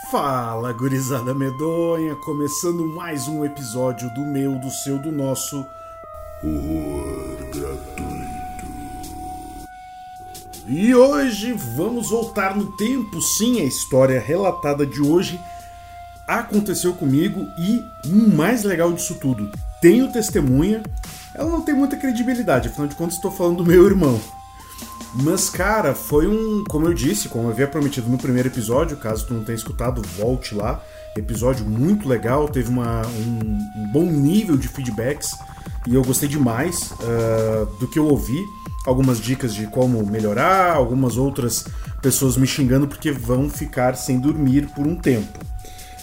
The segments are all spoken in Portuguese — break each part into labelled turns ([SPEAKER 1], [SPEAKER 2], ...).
[SPEAKER 1] Fala, gurizada medonha, começando mais um episódio do meu, do seu, do nosso
[SPEAKER 2] gratuito.
[SPEAKER 1] E hoje vamos voltar no tempo, sim, a história relatada de hoje aconteceu comigo e o mais legal disso tudo, tenho testemunha, ela não tem muita credibilidade, afinal de contas estou falando do meu irmão. Mas, cara, foi um. Como eu disse, como eu havia prometido no primeiro episódio, caso tu não tenha escutado, volte lá. Episódio muito legal, teve uma, um, um bom nível de feedbacks e eu gostei demais uh, do que eu ouvi. Algumas dicas de como melhorar, algumas outras pessoas me xingando porque vão ficar sem dormir por um tempo.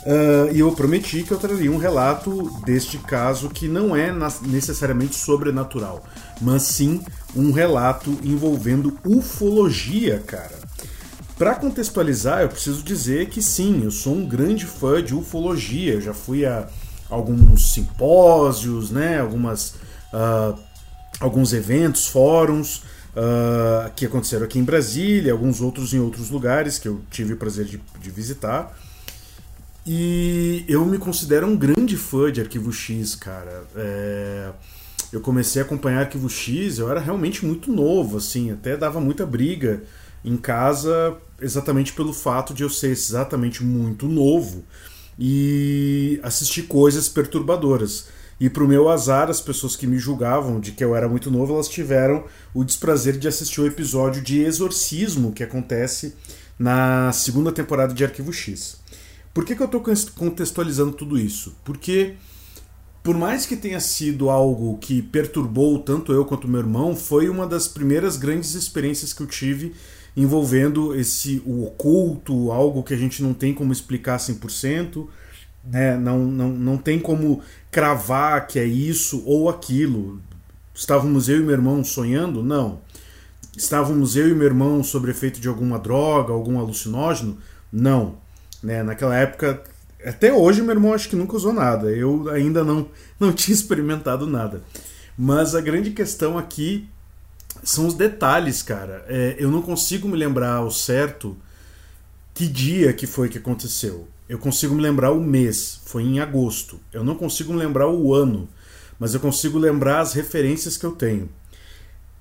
[SPEAKER 1] Uh, e eu prometi que eu traria um relato deste caso que não é necessariamente sobrenatural, mas sim um relato envolvendo ufologia, cara. Para contextualizar, eu preciso dizer que sim, eu sou um grande fã de ufologia. Eu já fui a alguns simpósios, né, algumas, uh, alguns eventos, fóruns uh, que aconteceram aqui em Brasília, alguns outros em outros lugares que eu tive o prazer de, de visitar. E eu me considero um grande fã de Arquivo X, cara. É... Eu comecei a acompanhar Arquivo X, eu era realmente muito novo, assim, até dava muita briga em casa, exatamente pelo fato de eu ser exatamente muito novo e assistir coisas perturbadoras. E pro meu azar, as pessoas que me julgavam de que eu era muito novo, elas tiveram o desprazer de assistir o episódio de Exorcismo que acontece na segunda temporada de Arquivo X. Por que, que eu estou contextualizando tudo isso? Porque, por mais que tenha sido algo que perturbou tanto eu quanto meu irmão, foi uma das primeiras grandes experiências que eu tive envolvendo esse o oculto, algo que a gente não tem como explicar 100%, né? não, não, não tem como cravar que é isso ou aquilo. Estávamos eu e meu irmão sonhando? Não. Estávamos eu e meu irmão sob efeito de alguma droga, algum alucinógeno? Não. Né? Naquela época, até hoje, meu irmão acho que nunca usou nada. Eu ainda não, não tinha experimentado nada. Mas a grande questão aqui são os detalhes, cara. É, eu não consigo me lembrar ao certo que dia que foi que aconteceu. Eu consigo me lembrar o mês, foi em agosto. Eu não consigo me lembrar o ano, mas eu consigo lembrar as referências que eu tenho.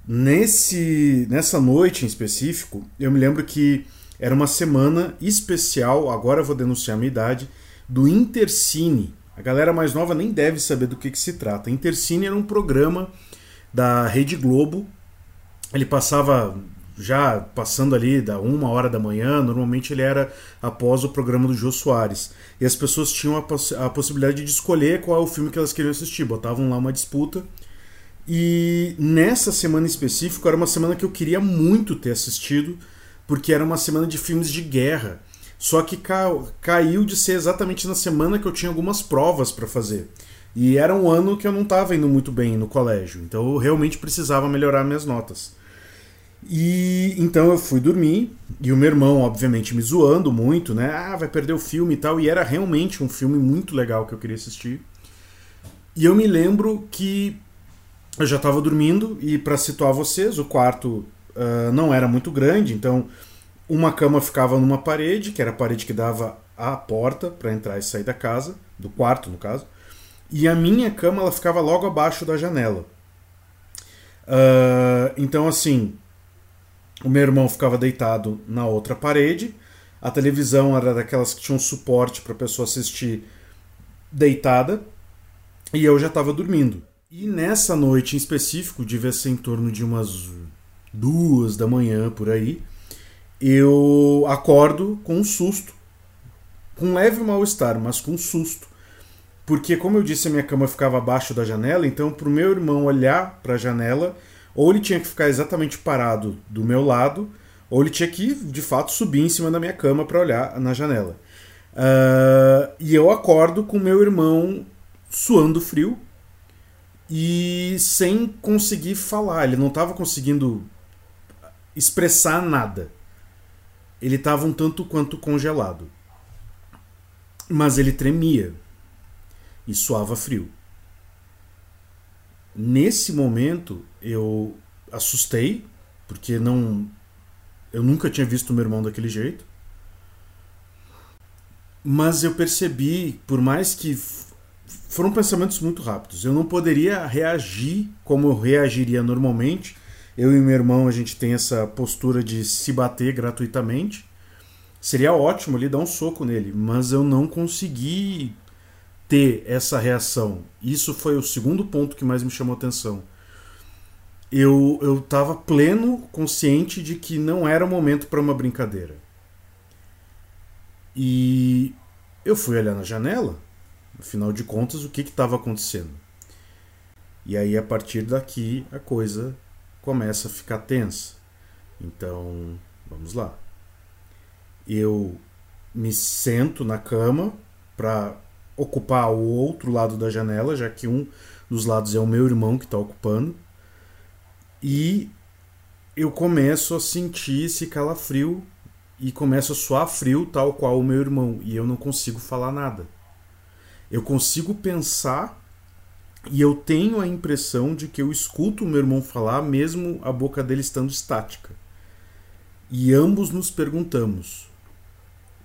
[SPEAKER 1] Nesse, nessa noite em específico, eu me lembro que era uma semana especial, agora eu vou denunciar a minha idade, do Intercine. A galera mais nova nem deve saber do que, que se trata. Intercine era um programa da Rede Globo. Ele passava já passando ali da uma hora da manhã, normalmente ele era após o programa do Jô Soares. E as pessoas tinham a, poss a possibilidade de escolher qual é o filme que elas queriam assistir. Botavam lá uma disputa. E nessa semana específica era uma semana que eu queria muito ter assistido, porque era uma semana de filmes de guerra. Só que ca caiu de ser exatamente na semana que eu tinha algumas provas para fazer. E era um ano que eu não estava indo muito bem no colégio, então eu realmente precisava melhorar minhas notas. E então eu fui dormir, e o meu irmão, obviamente, me zoando muito, né? Ah, vai perder o filme e tal. E era realmente um filme muito legal que eu queria assistir. E eu me lembro que eu já estava dormindo, e para situar vocês, o quarto uh, não era muito grande, então uma cama ficava numa parede, que era a parede que dava à porta para entrar e sair da casa, do quarto no caso, e a minha cama ela ficava logo abaixo da janela. Uh, então assim, o meu irmão ficava deitado na outra parede, a televisão era daquelas que tinham suporte para a pessoa assistir deitada, e eu já estava dormindo. E nessa noite em específico, devia ser em torno de umas duas da manhã por aí, eu acordo com um susto, com um leve mal-estar, mas com um susto. Porque, como eu disse, a minha cama ficava abaixo da janela, então para o meu irmão olhar para a janela, ou ele tinha que ficar exatamente parado do meu lado, ou ele tinha que, de fato, subir em cima da minha cama para olhar na janela. Uh, e eu acordo com meu irmão suando frio e sem conseguir falar. Ele não estava conseguindo expressar nada. Ele estava um tanto quanto congelado. Mas ele tremia e suava frio. Nesse momento eu assustei, porque não eu nunca tinha visto meu irmão daquele jeito. Mas eu percebi, por mais que foram pensamentos muito rápidos, eu não poderia reagir como eu reagiria normalmente. Eu e meu irmão, a gente tem essa postura de se bater gratuitamente. Seria ótimo ali dar um soco nele, mas eu não consegui ter essa reação. Isso foi o segundo ponto que mais me chamou atenção. Eu eu estava pleno consciente de que não era o momento para uma brincadeira. E eu fui olhar na janela, afinal de contas, o que estava acontecendo. E aí, a partir daqui, a coisa começa a ficar tensa. Então, vamos lá. Eu me sento na cama para ocupar o outro lado da janela, já que um dos lados é o meu irmão que está ocupando. E eu começo a sentir esse calafrio e começo a suar frio, tal qual o meu irmão, e eu não consigo falar nada. Eu consigo pensar e eu tenho a impressão de que eu escuto o meu irmão falar, mesmo a boca dele estando estática. E ambos nos perguntamos: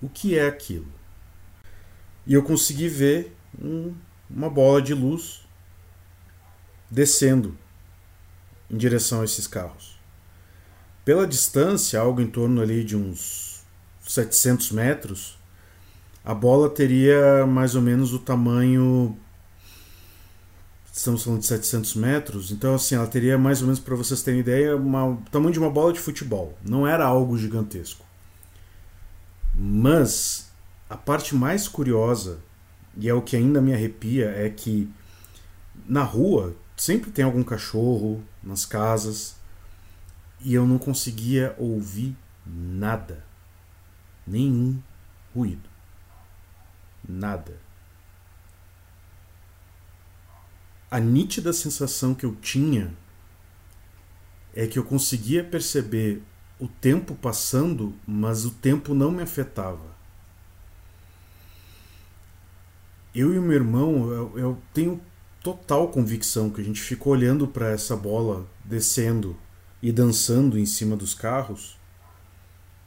[SPEAKER 1] o que é aquilo? e eu consegui ver um, uma bola de luz descendo em direção a esses carros. Pela distância, algo em torno ali de uns 700 metros, a bola teria mais ou menos o tamanho. Estamos falando de 700 metros, então assim, ela teria mais ou menos, para vocês terem ideia, uma, o tamanho de uma bola de futebol. Não era algo gigantesco. Mas a parte mais curiosa, e é o que ainda me arrepia, é que na rua sempre tem algum cachorro, nas casas, e eu não conseguia ouvir nada. Nenhum ruído. Nada. A nítida sensação que eu tinha é que eu conseguia perceber o tempo passando, mas o tempo não me afetava. eu e o meu irmão, eu, eu tenho total convicção que a gente ficou olhando para essa bola descendo e dançando em cima dos carros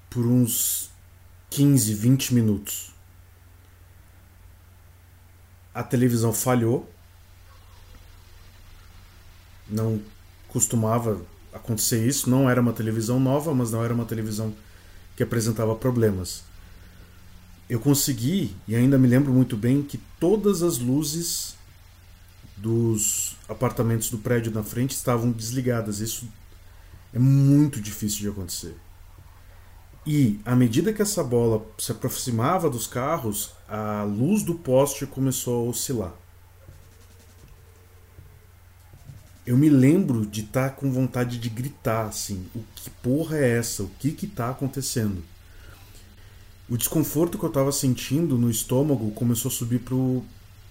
[SPEAKER 1] por uns 15, 20 minutos. A televisão falhou. Não costumava acontecer isso. Não era uma televisão nova, mas não era uma televisão que apresentava problemas eu consegui, e ainda me lembro muito bem, que todas as luzes dos apartamentos do prédio na frente estavam desligadas. Isso é muito difícil de acontecer. E à medida que essa bola se aproximava dos carros, a luz do poste começou a oscilar. Eu me lembro de estar com vontade de gritar assim: o que porra é essa? O que que tá acontecendo? o desconforto que eu estava sentindo no estômago começou a subir pro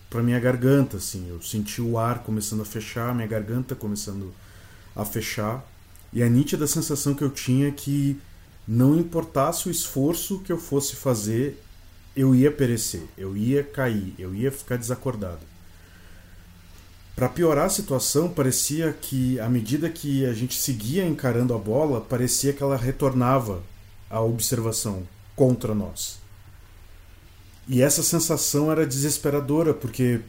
[SPEAKER 1] para minha garganta, assim. Eu senti o ar começando a fechar, minha garganta começando a fechar, e a nítida sensação que eu tinha é que não importasse o esforço que eu fosse fazer, eu ia perecer, eu ia cair, eu ia ficar desacordado. Para piorar a situação, parecia que à medida que a gente seguia encarando a bola, parecia que ela retornava à observação contra nós. E essa sensação era desesperadora, porque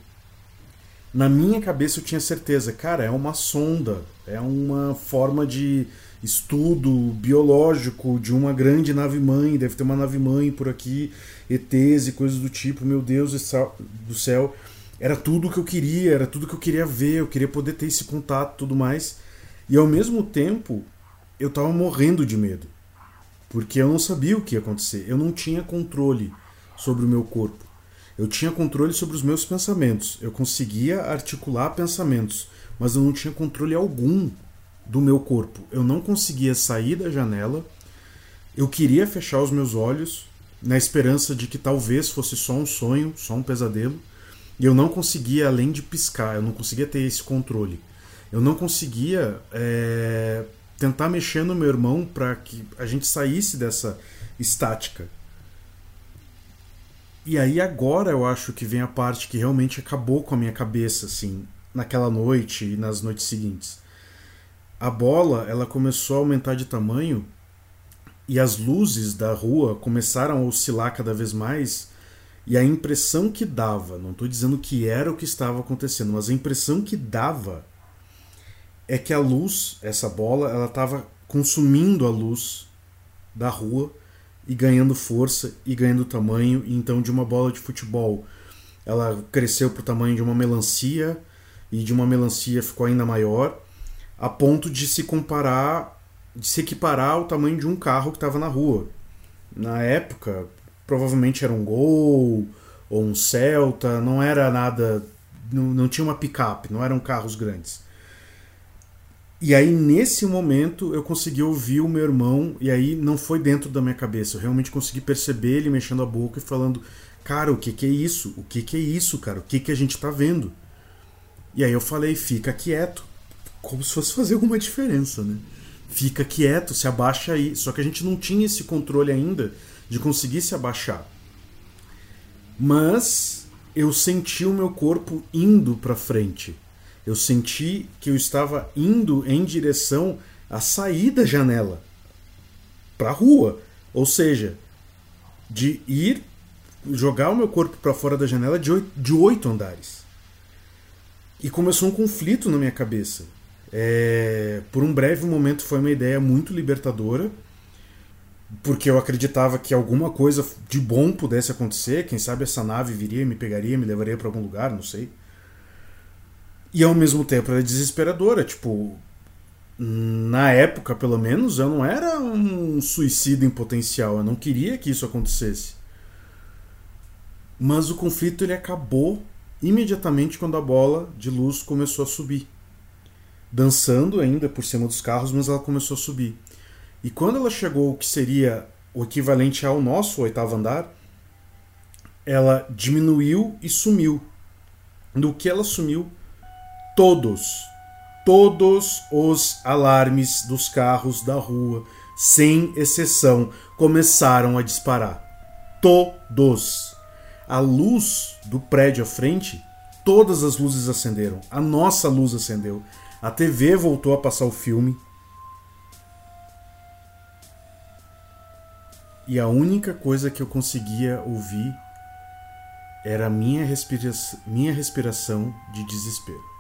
[SPEAKER 1] na minha cabeça eu tinha certeza, cara, é uma sonda, é uma forma de estudo biológico de uma grande nave mãe, deve ter uma nave mãe por aqui, ETs e coisas do tipo, meu Deus do céu. Era tudo o que eu queria, era tudo que eu queria ver, eu queria poder ter esse contato tudo mais. E ao mesmo tempo, eu tava morrendo de medo porque eu não sabia o que ia acontecer. Eu não tinha controle sobre o meu corpo. Eu tinha controle sobre os meus pensamentos. Eu conseguia articular pensamentos, mas eu não tinha controle algum do meu corpo. Eu não conseguia sair da janela. Eu queria fechar os meus olhos na esperança de que talvez fosse só um sonho, só um pesadelo. E eu não conseguia, além de piscar, eu não conseguia ter esse controle. Eu não conseguia é, tentar mexer no meu irmão para que a gente saísse dessa estática. E aí agora eu acho que vem a parte que realmente acabou com a minha cabeça, assim, naquela noite e nas noites seguintes. A bola, ela começou a aumentar de tamanho e as luzes da rua começaram a oscilar cada vez mais E a impressão que dava, não estou dizendo que era o que estava acontecendo, mas a impressão que dava é que a luz, essa bola, ela estava consumindo a luz da rua e ganhando força e ganhando tamanho. E então, de uma bola de futebol, ela cresceu para o tamanho de uma melancia e de uma melancia ficou ainda maior, a ponto de se comparar, de se equiparar ao tamanho de um carro que estava na rua. Na época, provavelmente era um Gol ou um Celta, não era nada, não, não tinha uma picape, não eram carros grandes. E aí, nesse momento, eu consegui ouvir o meu irmão, e aí não foi dentro da minha cabeça, eu realmente consegui perceber ele mexendo a boca e falando: Cara, o que, que é isso? O que, que é isso, cara? O que, que a gente tá vendo? E aí eu falei: Fica quieto. Como se fosse fazer alguma diferença, né? Fica quieto, se abaixa aí. Só que a gente não tinha esse controle ainda de conseguir se abaixar. Mas eu senti o meu corpo indo para frente eu senti que eu estava indo em direção à saída da janela para a rua, ou seja, de ir jogar o meu corpo para fora da janela de oito, de oito andares. E começou um conflito na minha cabeça. É, por um breve momento foi uma ideia muito libertadora, porque eu acreditava que alguma coisa de bom pudesse acontecer. Quem sabe essa nave viria, me pegaria, me levaria para algum lugar, não sei. E ao mesmo tempo ela é desesperadora. Tipo, na época, pelo menos, eu não era um suicida em potencial. Eu não queria que isso acontecesse. Mas o conflito ele acabou imediatamente quando a bola de luz começou a subir. Dançando ainda por cima dos carros, mas ela começou a subir. E quando ela chegou o que seria o equivalente ao nosso oitavo andar, ela diminuiu e sumiu. No que ela sumiu, todos, todos os alarmes dos carros da rua, sem exceção, começaram a disparar. Todos. A luz do prédio à frente, todas as luzes acenderam. A nossa luz acendeu. A TV voltou a passar o filme. E a única coisa que eu conseguia ouvir era a minha, respira minha respiração de desespero.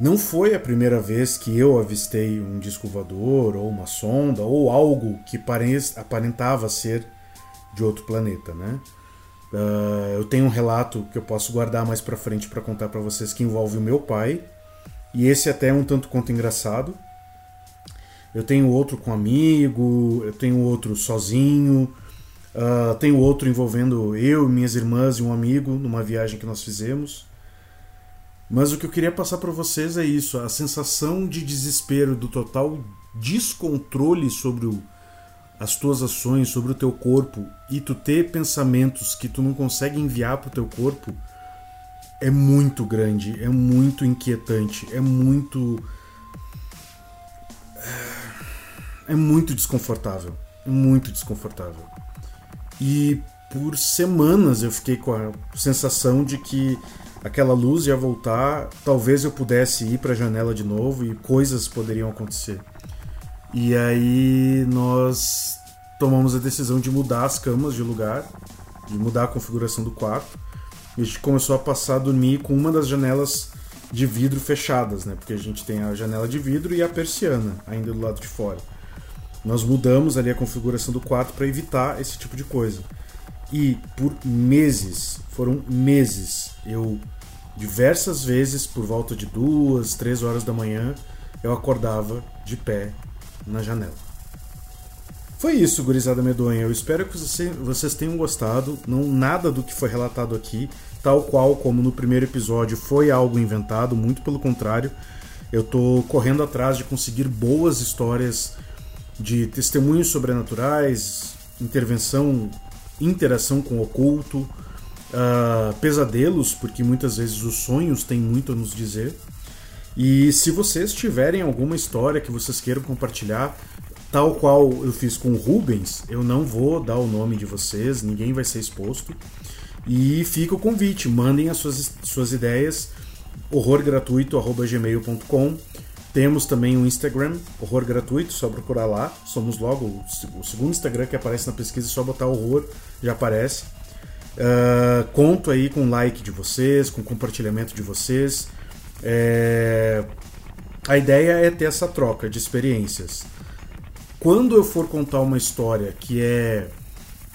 [SPEAKER 1] Não foi a primeira vez que eu avistei um disco voador, ou uma sonda, ou algo que aparentava ser de outro planeta, né? Uh, eu tenho um relato que eu posso guardar mais para frente para contar para vocês que envolve o meu pai, e esse até é um tanto quanto engraçado. Eu tenho outro com amigo, eu tenho outro sozinho, uh, tenho outro envolvendo eu, minhas irmãs e um amigo numa viagem que nós fizemos. Mas o que eu queria passar para vocês é isso: a sensação de desespero, do total descontrole sobre o, as tuas ações, sobre o teu corpo e tu ter pensamentos que tu não consegue enviar para o teu corpo é muito grande, é muito inquietante, é muito. É muito desconfortável. Muito desconfortável. E por semanas eu fiquei com a sensação de que aquela luz ia voltar, talvez eu pudesse ir para a janela de novo e coisas poderiam acontecer. E aí nós tomamos a decisão de mudar as camas de lugar, de mudar a configuração do quarto. E a gente começou a passar a dormir com uma das janelas de vidro fechadas, né? Porque a gente tem a janela de vidro e a persiana ainda do lado de fora. Nós mudamos ali a configuração do quarto para evitar esse tipo de coisa. E por meses, foram meses, eu diversas vezes por volta de duas, três horas da manhã, eu acordava de pé na janela. Foi isso, gurizada medonha. Eu espero que vocês tenham gostado. Não nada do que foi relatado aqui, tal qual como no primeiro episódio, foi algo inventado. Muito pelo contrário, eu estou correndo atrás de conseguir boas histórias de testemunhos sobrenaturais, intervenção, interação com o oculto, uh, pesadelos, porque muitas vezes os sonhos têm muito a nos dizer. E se vocês tiverem alguma história que vocês queiram compartilhar, tal qual eu fiz com o Rubens, eu não vou dar o nome de vocês, ninguém vai ser exposto. E fica o convite, mandem as suas, suas ideias, horrorgratuito.gmail.com. Temos também o Instagram, Horror Gratuito, só procurar lá. Somos logo o segundo Instagram que aparece na pesquisa, é só botar horror, já aparece. Uh, conto aí com like de vocês, com compartilhamento de vocês. É... A ideia é ter essa troca de experiências. Quando eu for contar uma história que é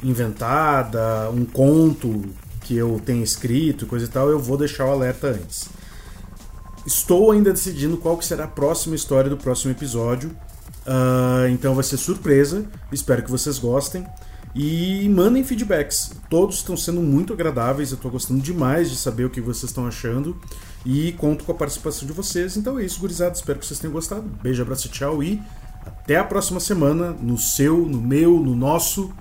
[SPEAKER 1] inventada, um conto que eu tenho escrito, coisa e tal, eu vou deixar o alerta antes. Estou ainda decidindo qual que será a próxima história do próximo episódio. Uh, então vai ser surpresa. Espero que vocês gostem. E mandem feedbacks. Todos estão sendo muito agradáveis. Eu estou gostando demais de saber o que vocês estão achando. E conto com a participação de vocês. Então é isso, gurizada. Espero que vocês tenham gostado. Beijo, abraço, tchau. E até a próxima semana. No seu, no meu, no nosso